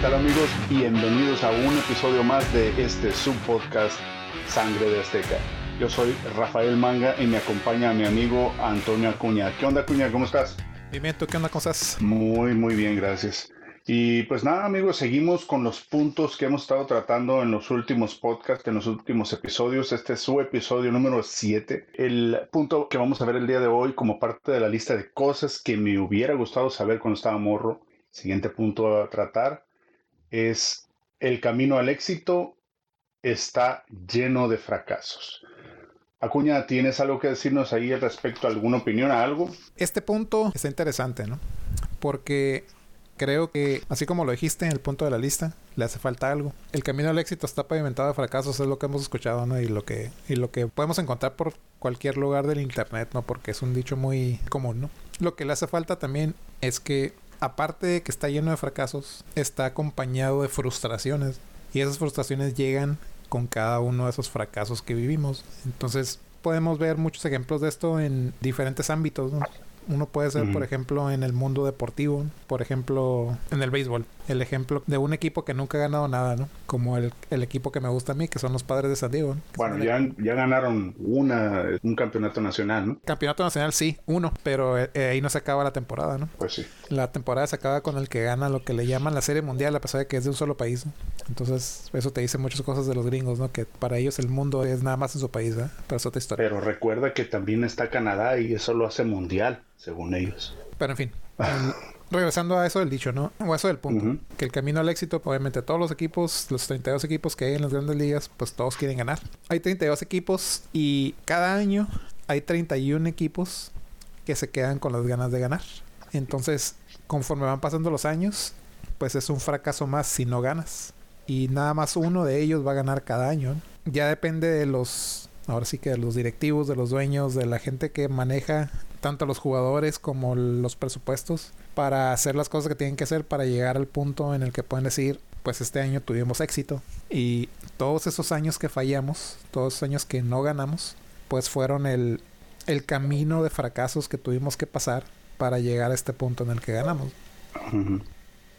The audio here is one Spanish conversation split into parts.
tal amigos? Bienvenidos a un episodio más de este subpodcast Sangre de Azteca. Yo soy Rafael Manga y me acompaña mi amigo Antonio Acuña. ¿Qué onda Acuña? ¿Cómo estás? Bien, bien, ¿tú qué onda? ¿Cómo estás? Muy, muy bien, gracias. Y pues nada amigos, seguimos con los puntos que hemos estado tratando en los últimos podcasts, en los últimos episodios. Este es su episodio número 7. El punto que vamos a ver el día de hoy como parte de la lista de cosas que me hubiera gustado saber cuando estaba morro. Siguiente punto a tratar es el camino al éxito está lleno de fracasos. Acuña, ¿tienes algo que decirnos ahí respecto a alguna opinión, a algo? Este punto está interesante, ¿no? Porque creo que, así como lo dijiste en el punto de la lista, le hace falta algo. El camino al éxito está pavimentado de fracasos, es lo que hemos escuchado, ¿no? Y lo que, y lo que podemos encontrar por cualquier lugar del internet, ¿no? Porque es un dicho muy común, ¿no? Lo que le hace falta también es que aparte de que está lleno de fracasos, está acompañado de frustraciones. Y esas frustraciones llegan con cada uno de esos fracasos que vivimos. Entonces podemos ver muchos ejemplos de esto en diferentes ámbitos. ¿no? Uno puede ser, por ejemplo, en el mundo deportivo, por ejemplo, en el béisbol. El ejemplo de un equipo que nunca ha ganado nada, ¿no? Como el, el equipo que me gusta a mí, que son los padres de San Diego. Bueno, ya, ya ganaron una, un campeonato nacional, ¿no? Campeonato nacional, sí, uno, pero eh, eh, ahí no se acaba la temporada, ¿no? Pues sí. La temporada se acaba con el que gana lo que le llaman la Serie Mundial, a pesar de que es de un solo país. ¿no? Entonces, eso te dice muchas cosas de los gringos, ¿no? Que para ellos el mundo es nada más en su país, ¿eh? Pero es otra historia. Pero recuerda que también está Canadá y eso lo hace mundial, según ellos. Pero en fin. regresando a eso del dicho, ¿no? O a eso del punto. Uh -huh. Que el camino al éxito, obviamente todos los equipos, los 32 equipos que hay en las grandes ligas, pues todos quieren ganar. Hay 32 equipos y cada año hay 31 equipos que se quedan con las ganas de ganar. Entonces, conforme van pasando los años, pues es un fracaso más si no ganas. Y nada más uno de ellos va a ganar cada año. Ya depende de los, ahora sí que de los directivos, de los dueños, de la gente que maneja tanto los jugadores como los presupuestos para hacer las cosas que tienen que hacer para llegar al punto en el que pueden decir pues este año tuvimos éxito y todos esos años que fallamos todos esos años que no ganamos pues fueron el, el camino de fracasos que tuvimos que pasar para llegar a este punto en el que ganamos uh -huh.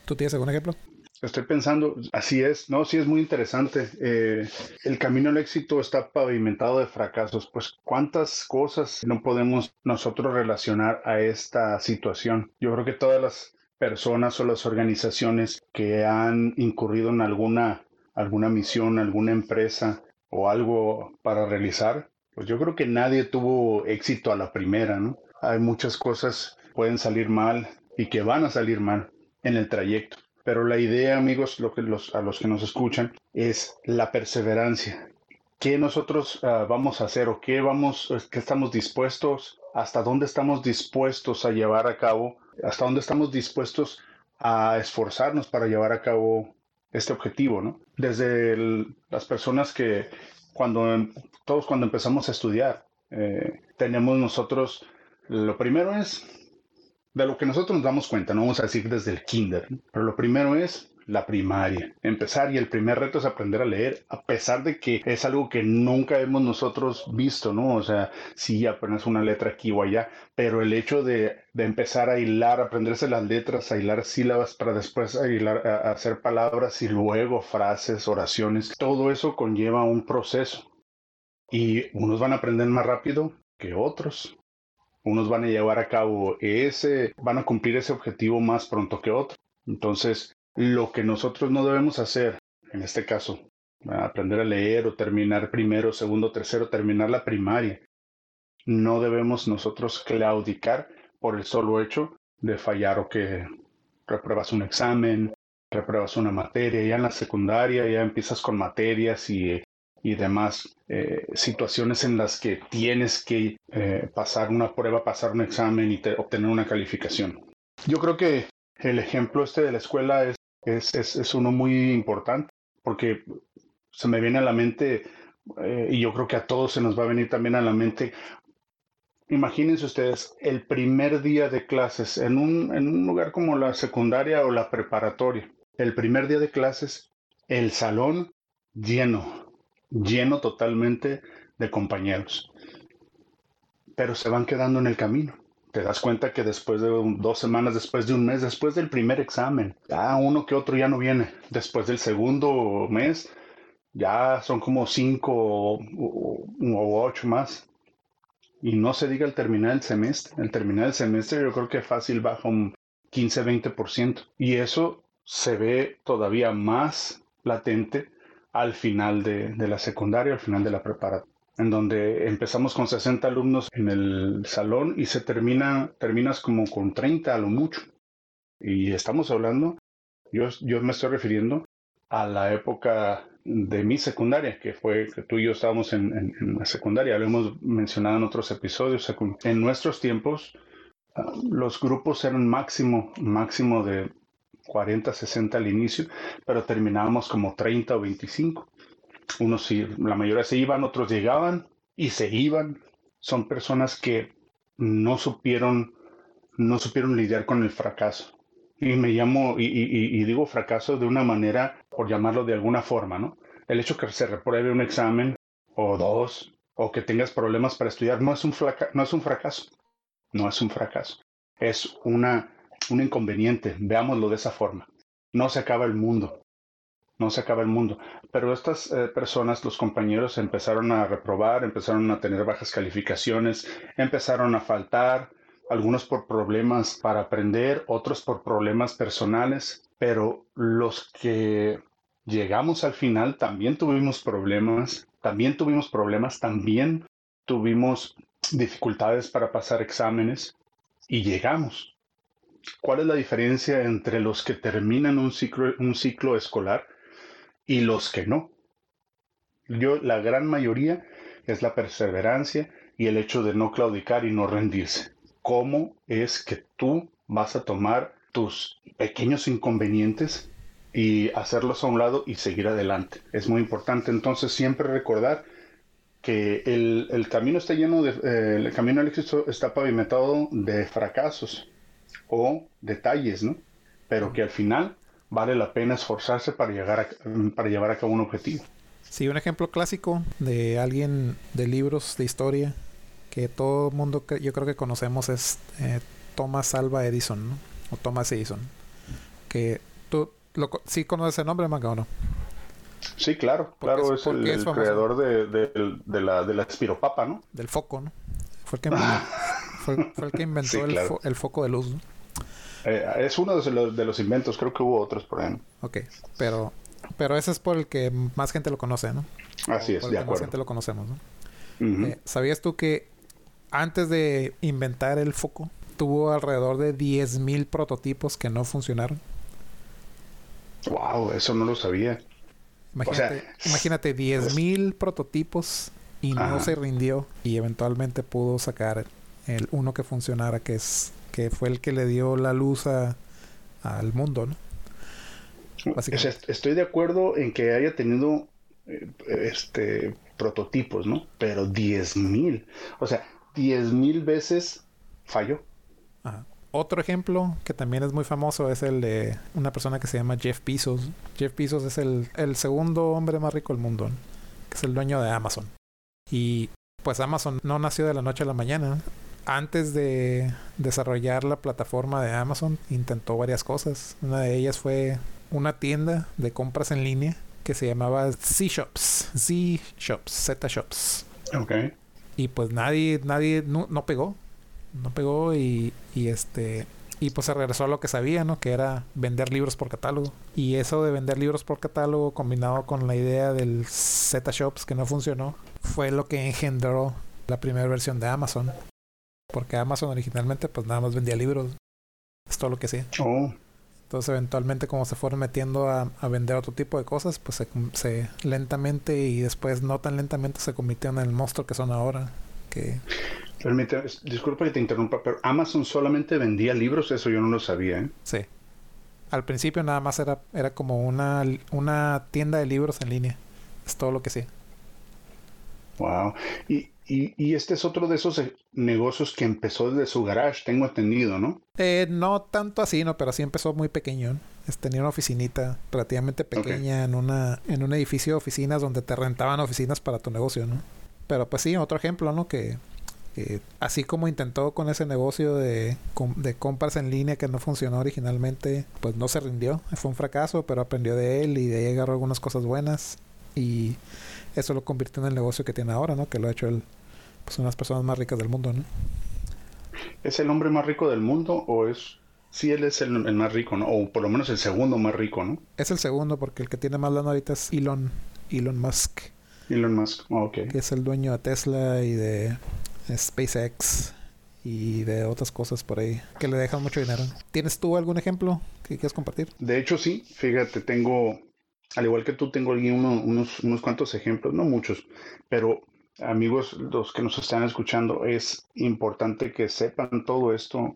¿tú tienes algún ejemplo? Estoy pensando, así es, no, sí es muy interesante. Eh, el camino al éxito está pavimentado de fracasos. Pues cuántas cosas no podemos nosotros relacionar a esta situación. Yo creo que todas las personas o las organizaciones que han incurrido en alguna, alguna misión, alguna empresa o algo para realizar, pues yo creo que nadie tuvo éxito a la primera, ¿no? Hay muchas cosas que pueden salir mal y que van a salir mal en el trayecto. Pero la idea, amigos, lo que los, a los que nos escuchan, es la perseverancia. ¿Qué nosotros uh, vamos a hacer o qué vamos, qué estamos dispuestos, hasta dónde estamos dispuestos a llevar a cabo, hasta dónde estamos dispuestos a esforzarnos para llevar a cabo este objetivo, ¿no? Desde las personas que cuando todos cuando empezamos a estudiar eh, tenemos nosotros lo primero es de lo que nosotros nos damos cuenta, no vamos a decir desde el kinder, pero lo primero es la primaria, empezar y el primer reto es aprender a leer, a pesar de que es algo que nunca hemos nosotros visto, ¿no? O sea, sí apenas una letra aquí o allá, pero el hecho de, de empezar a hilar, aprenderse las letras, a hilar sílabas para después a, hilar, hacer palabras y luego frases, oraciones, todo eso conlleva un proceso. Y unos van a aprender más rápido que otros, unos van a llevar a cabo ese, van a cumplir ese objetivo más pronto que otros. Entonces, lo que nosotros no debemos hacer, en este caso, aprender a leer o terminar primero, segundo, tercero, terminar la primaria, no debemos nosotros claudicar por el solo hecho de fallar o que repruebas un examen, repruebas una materia, ya en la secundaria ya empiezas con materias y y demás eh, situaciones en las que tienes que eh, pasar una prueba, pasar un examen y te, obtener una calificación. Yo creo que el ejemplo este de la escuela es, es, es, es uno muy importante porque se me viene a la mente eh, y yo creo que a todos se nos va a venir también a la mente. Imagínense ustedes el primer día de clases en un, en un lugar como la secundaria o la preparatoria. El primer día de clases, el salón lleno, lleno totalmente de compañeros. Pero se van quedando en el camino. te das cuenta que después de dos semanas, después de un mes, después del primer examen, ya uno que otro ya no viene. Después del segundo mes, ya son como cinco o, ocho más. Y no se diga el terminar el semestre. El terminar el semestre yo creo que fácil baja un 15-20%. Y eso se ve todavía más latente al final de, de la secundaria, al final de la preparatoria en donde empezamos con 60 alumnos en el salón y se termina, terminas como con 30 a lo mucho. Y estamos hablando, yo, yo me estoy refiriendo a la época de mi secundaria, que fue que tú y yo estábamos en, la secundaria, lo hemos mencionado en otros episodios. En nuestros tiempos, ah, los grupos eran máximo, máximo de 40, 60 al inicio, pero terminábamos como 30 o 25 unos la mayoría se iban, otros llegaban y se iban. Son personas que no supieron, no supieron lidiar con el fracaso. Y me llamo, y, digo fracaso de una manera, por llamarlo de alguna forma, ¿no? El hecho que se repruebe un examen o dos, o que tengas problemas para estudiar, no es un, no es un fracaso. No es un fracaso. Es una, un inconveniente. Veámoslo de esa forma. No se acaba el mundo no se acaba el mundo. Pero estas eh, personas, los compañeros, empezaron a reprobar, empezaron a tener bajas calificaciones, empezaron a faltar, algunos por problemas para aprender, otros por problemas personales, pero los que llegamos al final también tuvimos problemas, también tuvimos problemas, también tuvimos dificultades para pasar exámenes y llegamos. ¿Cuál es la diferencia entre los que terminan un ciclo, un ciclo escolar y los que no. Yo, la gran mayoría es la perseverancia y el hecho de no claudicar y no rendirse. ¿Cómo es que tú vas a tomar tus pequeños inconvenientes y hacerlos a un lado y seguir adelante? Es muy importante entonces siempre recordar que el, camino está lleno de, eh, el camino al éxito está pavimentado de fracasos o detalles, ¿no? Pero que al final vale la pena esforzarse para, llegar a, para llevar a cabo un objetivo. Sí, un ejemplo clásico de alguien de libros de historia que todo el mundo yo creo que conocemos es eh, Thomas Alva Edison, ¿no? O Thomas Edison. Que tú lo, sí conoces el nombre, Manga, o no? Sí, claro, claro, es, el, creador de, de, la, de la espiropapa, ¿no? Del foco, ¿no? Fue el que, fue, el que inventó el, el, foco de luz, ¿no? Eh, es uno de los, de los, inventos, creo que hubo otros por ahí. Ok, pero, pero ese es por el que más gente lo conoce, ¿no? Así es, de acuerdo. Más gente lo conocemos, ¿no? Eh, ¿Sabías tú que antes de inventar el foco, tuvo alrededor de 10.000 prototipos que no funcionaron? Wow, eso no lo sabía. Imagínate, imagínate 10.000 prototipos y no se rindió y eventualmente pudo sacar el uno que funcionara, que es que fue el que le dio la luz a, al mundo, ¿no? estoy de acuerdo en que haya tenido eh, este prototipos, ¿no? Pero 10.000, o sea, 10.000 veces falló. Otro ejemplo que también es muy famoso es el de una persona que se llama Jeff Bezos. Jeff Bezos es el, el segundo hombre más rico del mundo, que es el dueño de Amazon. Y pues Amazon no nació de la noche a la mañana antes de desarrollar la plataforma de Amazon, intentó varias cosas. Una de ellas fue una tienda de compras en línea que se llamaba Z-Shops. Z-Shops, Z-Shops. Ok. Y pues nadie, nadie, no, pegó. No pegó y, y este... Y pues se regresó a lo que sabía, ¿no? Que era vender libros por catálogo. Y eso de vender libros por catálogo combinado con la idea del Z-Shops que no funcionó, fue lo que engendró la primera versión de Amazon. Porque Amazon originalmente pues nada más vendía libros. Es todo lo que hacía. Oh. Entonces eventualmente como se fueron metiendo a, vender otro tipo de cosas, pues se, lentamente y después no tan lentamente se convirtieron en el monstruo que son ahora. Que... Permite, disculpa que te interrumpa, pero Amazon solamente vendía libros, eso yo no lo sabía. ¿eh? Sí. Al principio nada más era, era como una, una tienda de libros en línea. Es todo lo que sí. Wow. Y, y, este es otro de esos eh, negocios que empezó desde su garage, tengo entendido, ¿no? Eh, no tanto así, ¿no? Pero sí empezó muy pequeño. tenía una oficinita relativamente pequeña en, una, en un edificio de oficinas donde te rentaban oficinas para tu negocio, ¿no? Pero pues sí, otro ejemplo, ¿no? Que así como intentó con ese negocio de, de, compras en línea que no funcionó originalmente, pues no se rindió. Fue un fracaso, pero aprendió de él y de ahí agarró algunas cosas buenas. Y eso lo convirtió en el negocio que tiene ahora, ¿no? Que lo ha hecho él, pues una de las personas más ricas del mundo, ¿no? ¿Es el hombre más rico del mundo o es Sí, él es el, más rico, ¿no? O por lo menos el segundo más rico, ¿no? Es el segundo porque el que tiene más lana ahorita es Elon, Elon Musk. Elon Musk, oh, ok. Que es el dueño de Tesla y de SpaceX y de otras cosas por ahí que le dejan mucho dinero. ¿Tienes tú algún ejemplo que quieras compartir? De hecho, sí. Fíjate, tengo, al igual que tú, tengo aquí unos, unos cuantos ejemplos, no muchos, pero amigos, los que nos están escuchando, es importante que sepan todo esto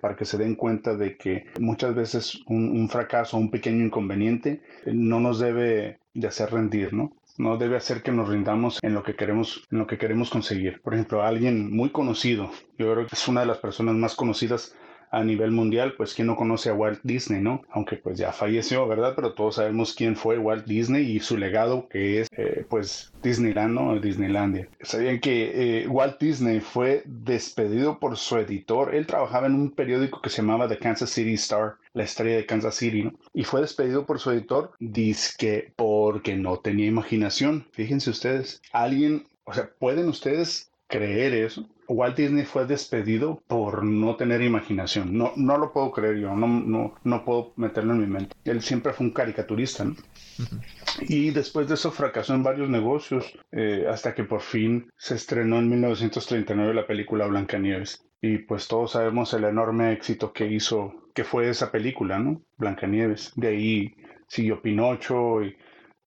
para que se den cuenta de que muchas veces un, un fracaso, un pequeño inconveniente, no nos debe de hacer rendir, ¿no? no debe hacer que nos rindamos en lo que queremos, en lo que queremos conseguir. Por ejemplo, alguien muy conocido, yo creo que es una de las personas más conocidas a nivel mundial, pues quién no conoce a Walt Disney, ¿no? Aunque pues ya falleció, ¿verdad? Pero todos sabemos quién fue Walt Disney y su legado que es eh, pues Disneyland, ¿no? Disneylandia. ¿Sabían que eh, Walt Disney fue despedido por su editor? Él trabajaba en un periódico que se llamaba The Kansas City Star, la estrella de Kansas City, ¿no? Y fue despedido por su editor, que porque no tenía imaginación. Fíjense ustedes, alguien, o sea, ¿pueden ustedes creer eso? Walt Disney fue despedido por no tener imaginación. No, no lo puedo creer yo, no, no, no puedo meterlo en mi mente. Él siempre fue un caricaturista, ¿no? Y después de eso fracasó en varios negocios eh, hasta que por fin se estrenó en 1939 la película Blancanieves. Y pues todos sabemos el enorme éxito que hizo, que fue esa película, ¿no? Blancanieves. De ahí siguió Pinocho y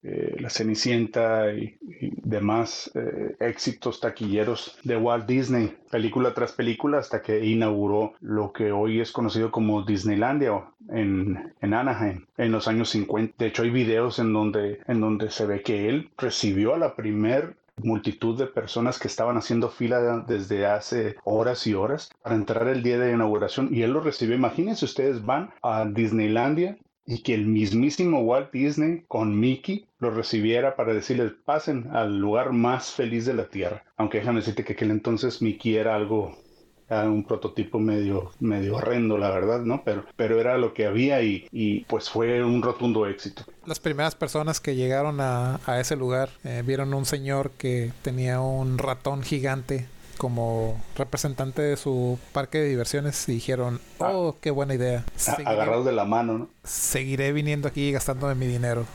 eh, la Cenicienta y, demás eh, éxitos taquilleros de Walt Disney, película tras película, hasta que inauguró lo que hoy es conocido como Disneylandia en, en Anaheim en los años 50. De hecho, hay videos en donde, en donde se ve que él recibió a la primer multitud de personas que estaban haciendo fila desde hace horas y horas para entrar el día de inauguración y él lo recibió. Imagínense ustedes van a Disneylandia y que el mismísimo Walt Disney con Mickey lo recibiera para decirles pasen al lugar más feliz de la Tierra. Aunque déjame decirte que aquel entonces Mickey era algo, un prototipo medio, medio horrendo, la verdad, ¿no? Pero, pero era lo que había y, y pues fue un rotundo éxito. Las primeras personas que llegaron a, a ese lugar eh, vieron un señor que tenía un ratón gigante como representante de su parque de diversiones y dijeron, ah. oh, qué buena idea. agarrados de la mano, ¿no? Seguiré viniendo aquí gastándome mi dinero.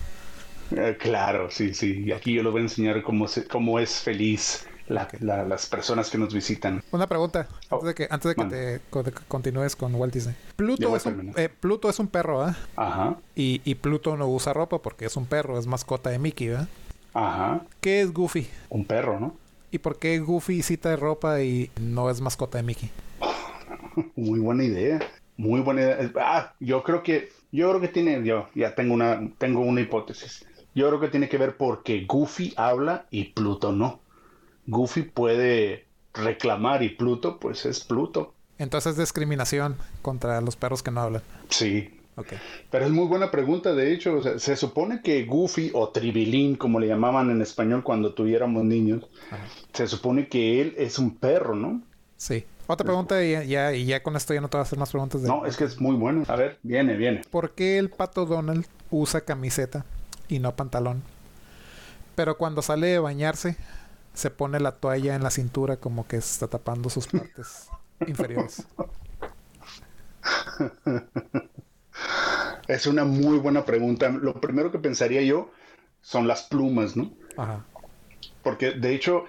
Eh, claro, sí, sí. Y aquí yo les voy a enseñar cómo, cómo es feliz las personas que nos visitan. Una pregunta, antes de que, antes de que te continúes con Walt Disney. Pluto, es un, eh, Pluto es un perro, ¿ah? Ajá. Y, y Pluto no usa ropa porque es un perro, es mascota de Mickey, ¿verdad? Ajá. ¿Qué es Goofy? Un perro, ¿no? ¿Y por qué Goofy cita de ropa y no es mascota de Mickey? Muy buena idea. Muy buena idea. Ah, yo creo que, yo creo que tiene, yo ya tengo una, tengo una hipótesis. Yo creo que tiene que ver porque Goofy habla y Pluto no. Goofy puede reclamar y Pluto, pues es Pluto. Entonces discriminación contra los perros que no hablan. Sí, pero es muy buena pregunta, de hecho. se supone que Goofy o Tribilín, como le llamaban en español cuando tuviéramos niños, se supone que él es un perro, ¿no? Sí. Otra pregunta y ya, y ya con esto ya no te voy a hacer más preguntas. De... No, es que es muy bueno. A ver, viene, viene. ¿Por qué el pato Donald usa camiseta y no pantalón? Pero cuando sale de bañarse, se pone la toalla en la cintura como que está tapando sus partes inferiores. Es una muy buena pregunta. Lo primero que pensaría yo son las plumas, ¿no? Ajá. Porque de hecho,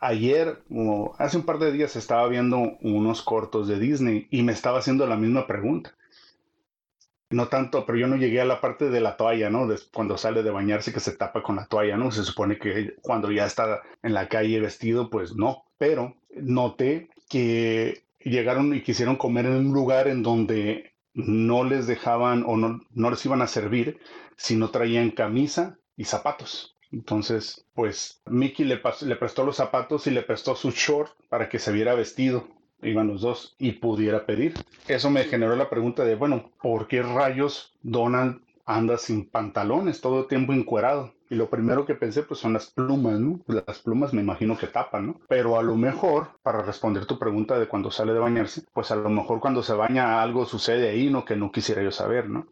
ayer o hace un par de días estaba viendo unos cortos de Disney y me estaba haciendo la misma pregunta. No tanto, pero yo no llegué a la parte de la toalla, ¿no? cuando sale de bañarse que se tapa con la toalla, ¿no? Se supone que cuando ya está en la calle vestido, pues no. Pero noté que llegaron y quisieron comer en un lugar en donde no les dejaban o no, no les iban a servir si no traían camisa y zapatos. Entonces, pues Mickey le, le prestó los zapatos y le prestó su short para que se viera vestido. Iban los dos y pudiera pedir. Eso me generó la pregunta de, bueno, ¿por qué rayos Donald anda sin pantalones todo el tiempo encuerado? Y lo primero que pensé pues son las plumas, ¿no? Las plumas me imagino que tapan, ¿no? Pero a lo mejor, para responder tu pregunta de cuando sale de bañarse, pues a lo mejor cuando se baña algo sucede ahí, ¿no? Que no quisiera yo saber, ¿no?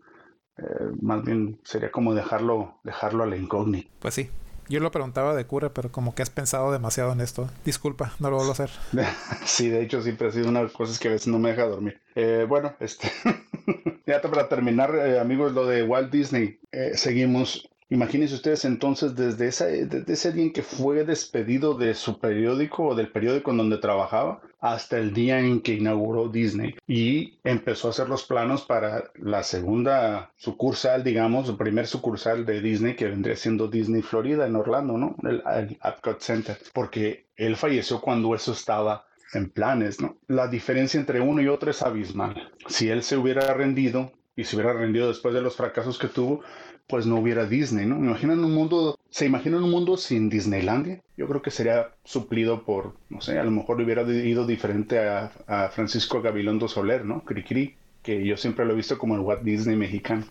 Eh, más bien sería como dejarlo, dejarlo a la incógnita. Pues sí, yo lo preguntaba de cura, pero como que has pensado demasiado en esto. Disculpa, no lo vuelvo a hacer. sí, de hecho siempre ha sido una de las cosas que a veces no me deja dormir. Eh, bueno, este... ya para terminar, eh, amigos, lo de Walt Disney. Eh, seguimos Imagínense ustedes entonces desde, ese día en que fue despedido de su periódico o del periódico en donde trabajaba hasta el día en que inauguró Disney y empezó a hacer los planos para la segunda sucursal, digamos, el primer sucursal de Disney que vendría siendo Disney Florida en Orlando, ¿no? El, el Center, porque él falleció cuando eso estaba en planes, ¿no? La diferencia entre uno y otro es abismal. Si él se hubiera rendido y se hubiera rendido después de los fracasos que tuvo, pues no hubiera Disney, ¿no? imaginan un mundo, se imaginan un mundo sin Disneylandia. Yo creo que sería suplido por, no sé, a lo mejor hubiera ido diferente a, Francisco Gabilondo Soler, ¿no? Cricri, que yo siempre lo he visto como el Walt Disney mexicano.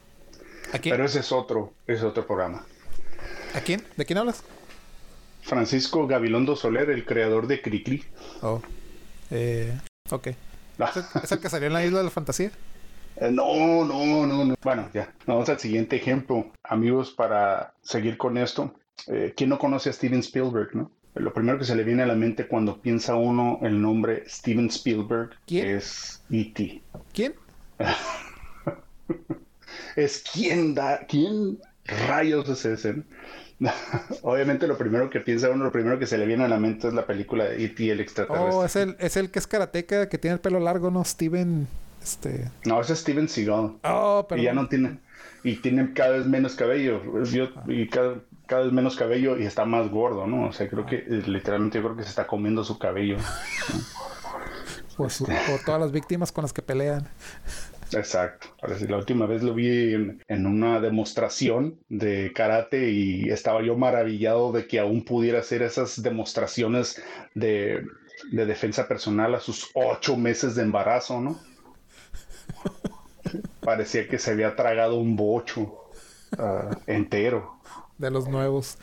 ¿A quién? Pero ese es otro, ese es otro programa. ¿A quién? ¿De quién hablas? Francisco Gabilondo Soler, el creador de Cricri. Oh. Eh, ok. Ah. ¿Es el que salió en la isla de la fantasía? Eh, no, no, no, no. Bueno, ya. Vamos al siguiente ejemplo. Amigos, para seguir con esto. Eh, ¿Quién no conoce a Steven Spielberg, no? Lo primero que se le viene a la mente cuando piensa uno el nombre Steven Spielberg es E.T. ¿Quién? es quién da, quién rayos es ese. Obviamente lo primero que piensa uno, lo primero que se le viene a la mente es la película de E.T. el extraterrestre. Oh, es el, es el que es karateca, que tiene el pelo largo, ¿no? Steven... Este... No, es Steven Seagal. Oh, pero... Y ya no tiene... Y tiene cada vez menos cabello. y cada, vez menos cabello y está más gordo, ¿no? O sea, creo que eh, literalmente yo creo que se está comiendo su cabello. Pues, por todas las víctimas con las que pelean. Exacto. La última vez lo vi en, una demostración de karate y estaba yo maravillado de que aún pudiera hacer esas demostraciones de, de defensa personal a sus ocho meses de embarazo, ¿no? Parecía que se había tragado un bocho ah, entero. De los nuevos.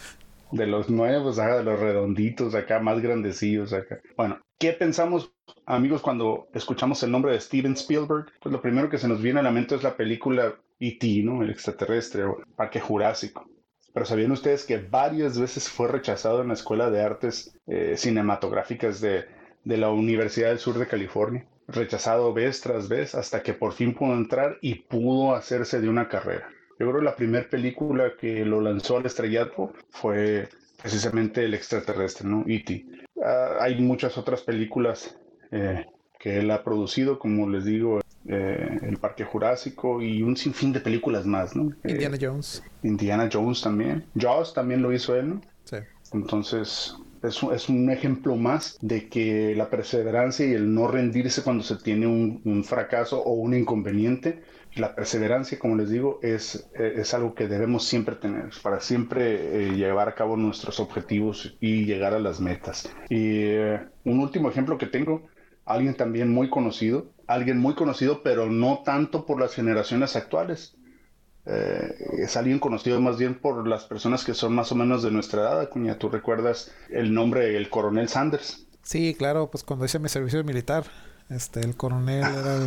De los nuevos, de los redonditos acá, más grandecillos acá. Bueno, ¿qué pensamos, amigos, cuando escuchamos el nombre de Steven Spielberg? Pues lo primero que se nos viene a la mente es la película E.T., ¿no? El extraterrestre o Parque Jurásico. Pero ¿sabían ustedes que varias veces fue rechazado en la Escuela de Artes eh, Cinematográficas de, de la Universidad del Sur de California? Rechazado vez tras vez hasta que por fin pudo entrar y pudo hacerse de una carrera. Yo creo que la primera película que lo lanzó al estrellato fue precisamente El extraterrestre, ¿no? E.T. Ah, hay muchas otras películas eh, que él ha producido, como les digo, eh, El Parque Jurásico y un sinfín de películas más, ¿no? Indiana Jones. Indiana Jones también. Jaws también lo hizo él, ¿no? Sí. Entonces, es, un ejemplo más de que la perseverancia y el no rendirse cuando se tiene un, fracaso o un inconveniente, la perseverancia, como les digo, es, es algo que debemos siempre tener para siempre eh, llevar a cabo nuestros objetivos y llegar a las metas. Y eh, un último ejemplo que tengo, alguien también muy conocido, alguien muy conocido, pero no tanto por las generaciones actuales, eh, es alguien conocido más bien por las personas que son más o menos de nuestra edad, Cuña. ¿Tú recuerdas el nombre del coronel Sanders? Sí, claro, pues cuando hice mi servicio militar, este, el coronel era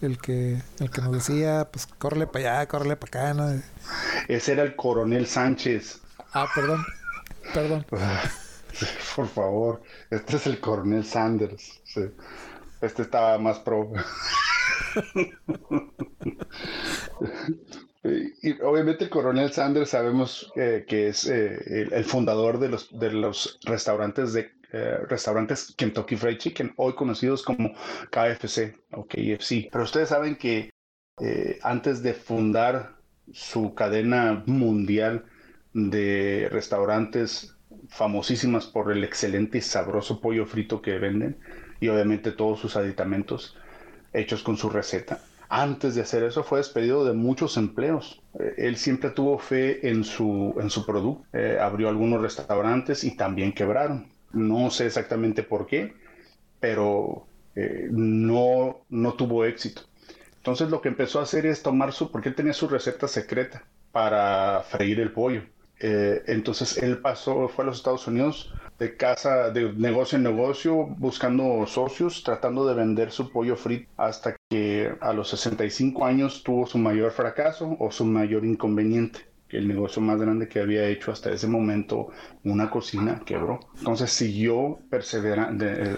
el, que, el que nos decía, pues córrele para allá, córrele para acá, Ese era el coronel Sánchez. Ah, perdón, perdón. Por favor, este es el coronel Sanders. Este estaba más pro. Y obviamente el coronel Sanders sabemos eh, que es eh, el, fundador de los, de los restaurantes de eh, restaurantes Kentucky Fried Chicken, hoy conocidos como KFC o KFC. Pero ustedes saben que antes de fundar su cadena mundial de restaurantes famosísimas por el excelente y sabroso pollo frito que venden y obviamente todos sus aditamentos hechos con su receta antes de hacer eso fue despedido de muchos empleos. Eh, él siempre tuvo fe en su, en su producto. Eh, abrió algunos restaurantes y también quebraron. No sé exactamente por qué, pero eh, no, no tuvo éxito. Entonces lo que empezó a hacer es tomar su, porque tenía su receta secreta para freír el pollo. Entonces él pasó, fue a los Estados Unidos de casa, de negocio en negocio, buscando socios, tratando de vender su pollo frito hasta que a los 65 años tuvo su mayor fracaso o su mayor inconveniente. El negocio más grande que había hecho hasta ese momento, una cocina, quebró. Entonces siguió, eh,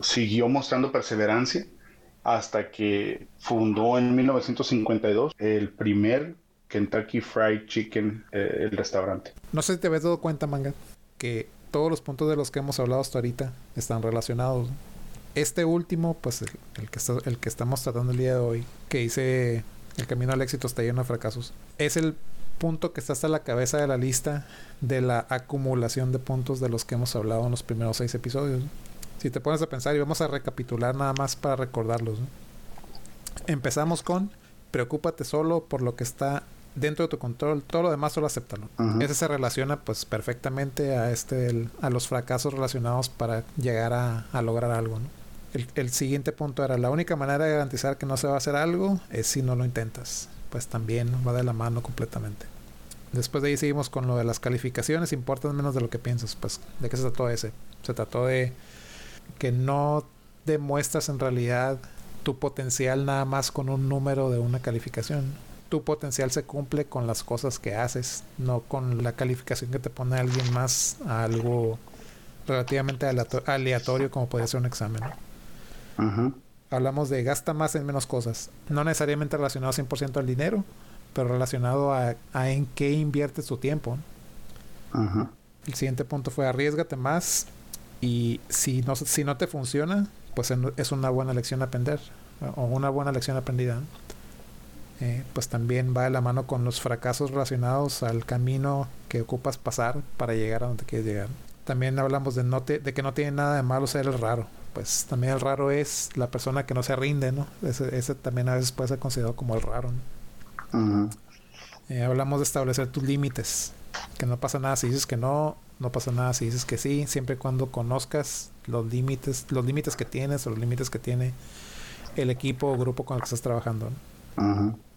siguió mostrando perseverancia hasta que fundó en 1952 el primer Kentucky Fried Chicken, eh, el restaurante. No sé si te habías dado cuenta, Manga, que todos los puntos de los que hemos hablado hasta ahorita están relacionados. Este último, pues el, que, el que estamos tratando el día de hoy, que dice el camino al éxito está lleno de fracasos, es el punto que está hasta la cabeza de la lista de la acumulación de puntos de los que hemos hablado en los primeros seis episodios. Si te pones a pensar y vamos a recapitular nada más para recordarlos. Empezamos con preocúpate solo por lo que está dentro de tu control, todo lo demás solo acéptalo. Ese se relaciona pues perfectamente a este a los fracasos relacionados para llegar a, lograr algo, el, siguiente punto era la única manera de garantizar que no se va a hacer algo es si no lo intentas. Pues también va de la mano completamente. Después de ahí seguimos con lo de las calificaciones, importan menos de lo que piensas. Pues, ¿de qué se trató ese? Se trató de que no demuestras en realidad tu potencial nada más con un número de una calificación. Tu potencial se cumple con las cosas que haces, no con la calificación que te pone alguien más a algo relativamente aleatorio como puede ser un examen. Hablamos de gasta más en menos cosas, no necesariamente relacionado 100% al dinero, pero relacionado a, en qué inviertes tu tiempo. El siguiente punto fue arriesgate más y si no, si no te funciona, pues es una buena lección a aprender o una buena lección aprendida. Eh, pues también va de la mano con los fracasos relacionados al camino que ocupas pasar para llegar a donde quieres llegar. También hablamos de, no de que no tiene nada de malo ser el raro. Pues también el raro es la persona que no se rinde, ¿no? Ese, también a veces puede ser considerado como el raro. Eh, hablamos de establecer tus límites. Que no pasa nada si dices que no, no pasa nada si dices que sí, siempre y cuando conozcas los límites, los límites que tienes o los límites que tiene el equipo o grupo con el que estás trabajando.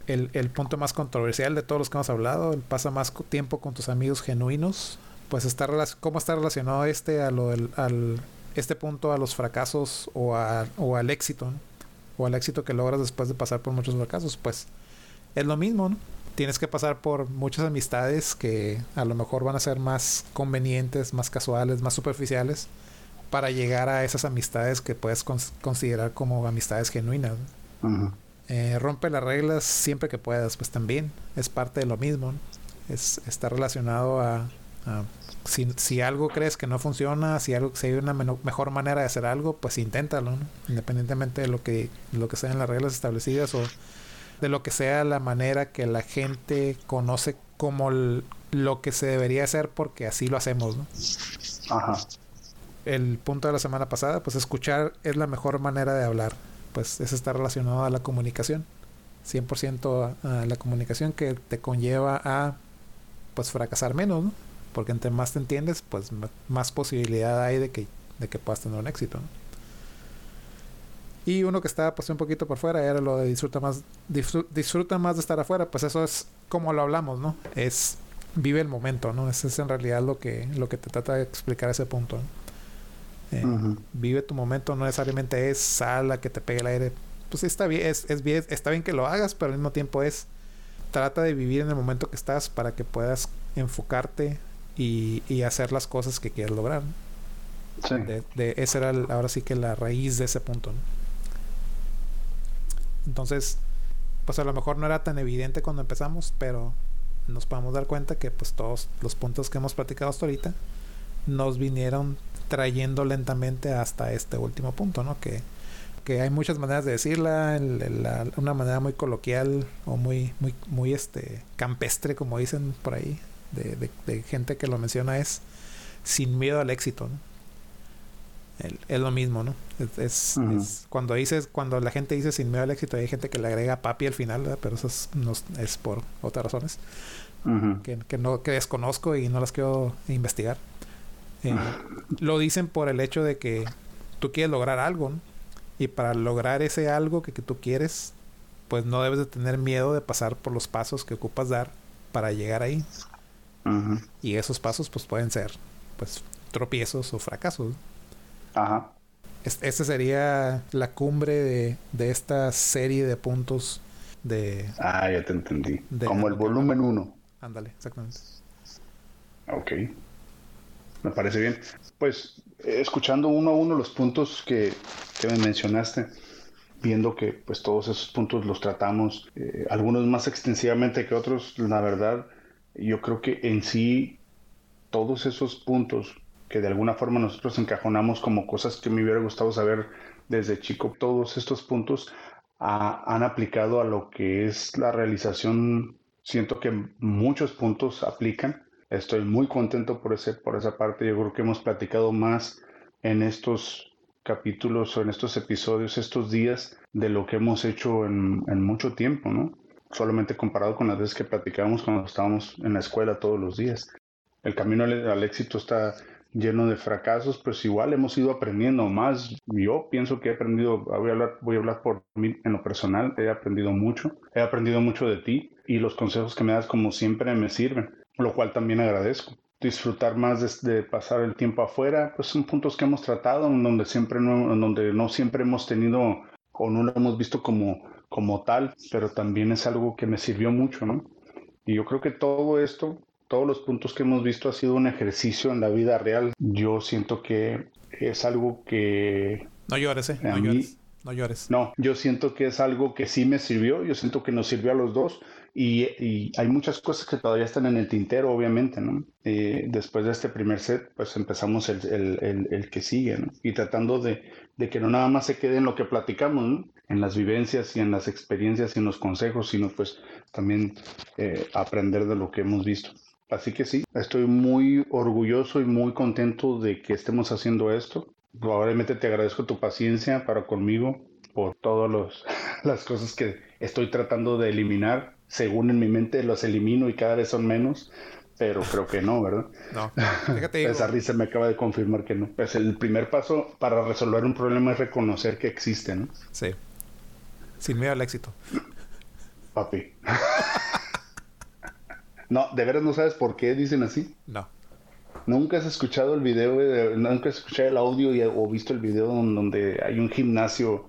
el, el, punto más controversial de todos los que hemos hablado, el pasa más tiempo con tus amigos genuinos, pues está cómo está relacionado este a lo del, al este punto a los fracasos o, a, o al éxito, o al éxito que logras después de pasar por muchos fracasos, pues es lo mismo, ¿no? tienes que pasar por muchas amistades que a lo mejor van a ser más convenientes, más casuales, más superficiales, para llegar a esas amistades que puedes considerar como amistades genuinas. Eh, rompe las reglas siempre que puedas, pues también es parte de lo mismo. Es, está relacionado a, si, algo crees que no funciona, si, algo, si hay una mejor manera de hacer algo, pues inténtalo, independientemente de lo que, lo que sean las reglas establecidas o de lo que sea la manera que la gente conoce como lo que se debería hacer porque así lo hacemos, ¿no? Ajá. El punto de la semana pasada, pues escuchar es la mejor manera de hablar. Pues eso está relacionado a la comunicación. 100% a, la comunicación que te conlleva a pues fracasar menos, ¿no? Porque entre más te entiendes, pues más posibilidad hay de que, de que puedas tener un éxito, ¿no? Y uno que estaba pues un poquito por fuera era lo de disfruta más, disfruta, más de estar afuera, pues eso es como lo hablamos, ¿no? Es vive el momento, ¿no? Ese es en realidad lo que, lo que te trata de explicar ese punto. Eh, vive tu momento, no necesariamente es sala que te pegue el aire. Pues está bien, es, es bien, está bien que lo hagas, pero al mismo tiempo es trata de vivir en el momento que estás para que puedas enfocarte y, y hacer las cosas que quieres lograr. Sí. De, esa era ahora sí que la raíz de ese punto. ¿no? Entonces, pues a lo mejor no era tan evidente cuando empezamos, pero nos podemos dar cuenta que pues todos los puntos que hemos platicado hasta ahorita nos vinieron trayendo lentamente hasta este último punto, ¿no? Que, que hay muchas maneras de decirla, una manera muy coloquial o muy, muy, muy este campestre, como dicen por ahí, de, de gente que lo menciona es sin miedo al éxito, ¿no? es lo mismo, ¿no? Es, cuando dices, cuando la gente dice sin miedo al éxito, hay gente que le agrega papi al final, pero eso es, no, es por otras razones que, no que desconozco y no las quiero investigar. Eh, lo dicen por el hecho de que tú quieres lograr algo, ¿no? Y para lograr ese algo que, que tú quieres, pues no debes de tener miedo de pasar por los pasos que ocupas dar para llegar ahí. Y esos pasos pues pueden ser pues tropiezos o fracasos. Ajá. Esta sería la cumbre de, de, esta serie de puntos de... Ah, ya te entendí. Como el volumen 1. Ándale, exactamente. Ok. Me parece bien. Pues escuchando uno a uno los puntos que, que me mencionaste, viendo que pues todos esos puntos los tratamos, eh, algunos más extensivamente que otros, la verdad, yo creo que en sí todos esos puntos que de alguna forma nosotros encajonamos como cosas que me hubiera gustado saber desde chico, todos estos puntos han aplicado a lo que es la realización. Siento que muchos puntos aplican. Estoy muy contento por, ese, por esa parte. Yo creo que hemos platicado más en estos capítulos o en estos episodios, estos días, de lo que hemos hecho en, en mucho tiempo, ¿no? Solamente comparado con las veces que platicábamos cuando estábamos en la escuela todos los días. El camino al, éxito está lleno de fracasos, pues igual hemos ido aprendiendo más. Yo pienso que he aprendido, voy a hablar, voy a hablar por mí en lo personal, he aprendido mucho, he aprendido mucho de ti y los consejos que me das como siempre me sirven, lo cual también agradezco. Disfrutar más de, pasar el tiempo afuera, pues son puntos que hemos tratado, en donde siempre no, donde no siempre hemos tenido o no lo hemos visto como, como tal, pero también es algo que me sirvió mucho, ¿no? Y yo creo que todo esto todos los puntos que hemos visto ha sido un ejercicio en la vida real. Yo siento que es algo que... No llores, ¿eh? No llores. No llores. No, yo siento que es algo que sí me sirvió. Yo siento que nos sirvió a los dos. Y, hay muchas cosas que todavía están en el tintero, obviamente, ¿no? Eh, después de este primer set, pues empezamos el, que sigue, ¿no? Y tratando de, de, que no nada más se quede en lo que platicamos. En las vivencias y en las experiencias y en los consejos, sino pues también eh, aprender de lo que hemos visto. Así que sí, estoy muy orgulloso y muy contento de que estemos haciendo esto. Probablemente te agradezco tu paciencia para conmigo por todas las cosas que estoy tratando de eliminar. Según en mi mente los elimino y cada vez son menos, pero creo que no, ¿verdad? No, fíjate. Esa risa me acaba de confirmar que no. Pues el primer paso para resolver un problema es reconocer que existe, ¿no? Sí. Sin miedo al éxito. Papi. No, ¿de veras no sabes por qué dicen así? No. ¿Nunca has escuchado el video, nunca has escuchado el audio y, o visto el video donde hay un gimnasio,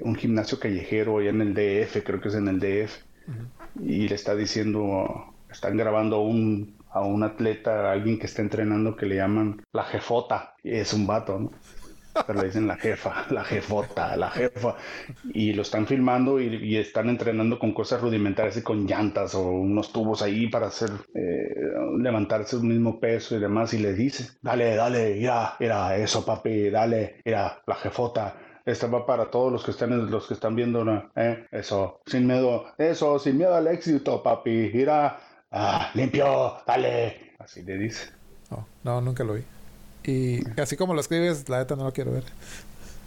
un gimnasio callejero allá en el DF, creo que es en el DF, y le está diciendo, están grabando un, a un atleta, a alguien que está entrenando que le llaman la jefota, y es un vato, ¿no? pero le dicen la jefa, la jefota, la jefa, y lo están filmando y, están entrenando con cosas rudimentarias y con llantas o unos tubos ahí para hacer, eh, levantarse el mismo peso y demás, y le dice, dale, dale, ya, mira, eso papi, dale, mira, la jefota, esta va para todos los que están los que están viendo ¿eh? eso sin miedo eso sin miedo al éxito papi. Mira ah, limpio dale así le dice oh, no nunca lo vi y así como lo escribes, la neta no lo quiero ver.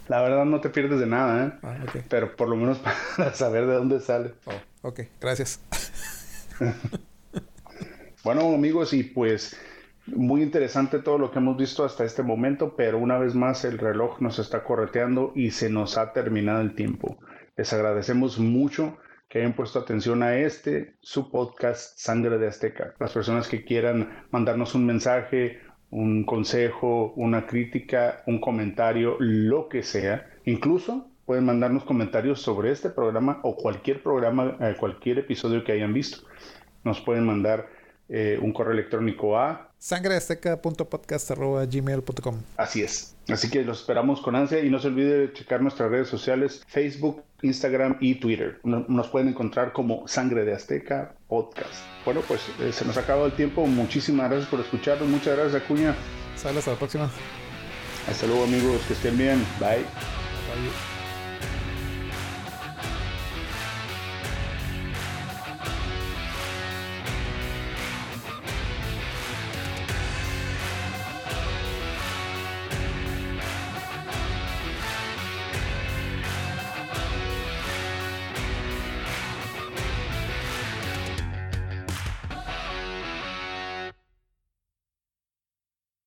La verdad no te pierdes de nada, ¿eh? Ah, Pero por lo menos para saber de dónde sale. Oh, ok, gracias. bueno, amigos, y pues muy interesante todo lo que hemos visto hasta este momento, pero una vez más el reloj nos está correteando y se nos ha terminado el tiempo. Les agradecemos mucho que hayan puesto atención a este, su podcast Sangre de Azteca. Las personas que quieran mandarnos un mensaje un consejo, una crítica, un comentario, lo que sea. Incluso pueden mandarnos comentarios sobre este programa o cualquier programa, eh, cualquier episodio que hayan visto. Nos pueden mandar eh, un correo electrónico a sangreazteca.podcast.gmail.com Así es. Así que los esperamos con ansia y no se olvide de checar nuestras redes sociales, Facebook, Instagram y Twitter. Nos pueden encontrar como Sangre de Azteca Podcast. Bueno, pues eh, se nos ha acabado el tiempo. Muchísimas gracias por escucharnos. Muchas gracias, Acuña. Hasta la próxima. Hasta luego, amigos. Que estén bien. Bye. Bye.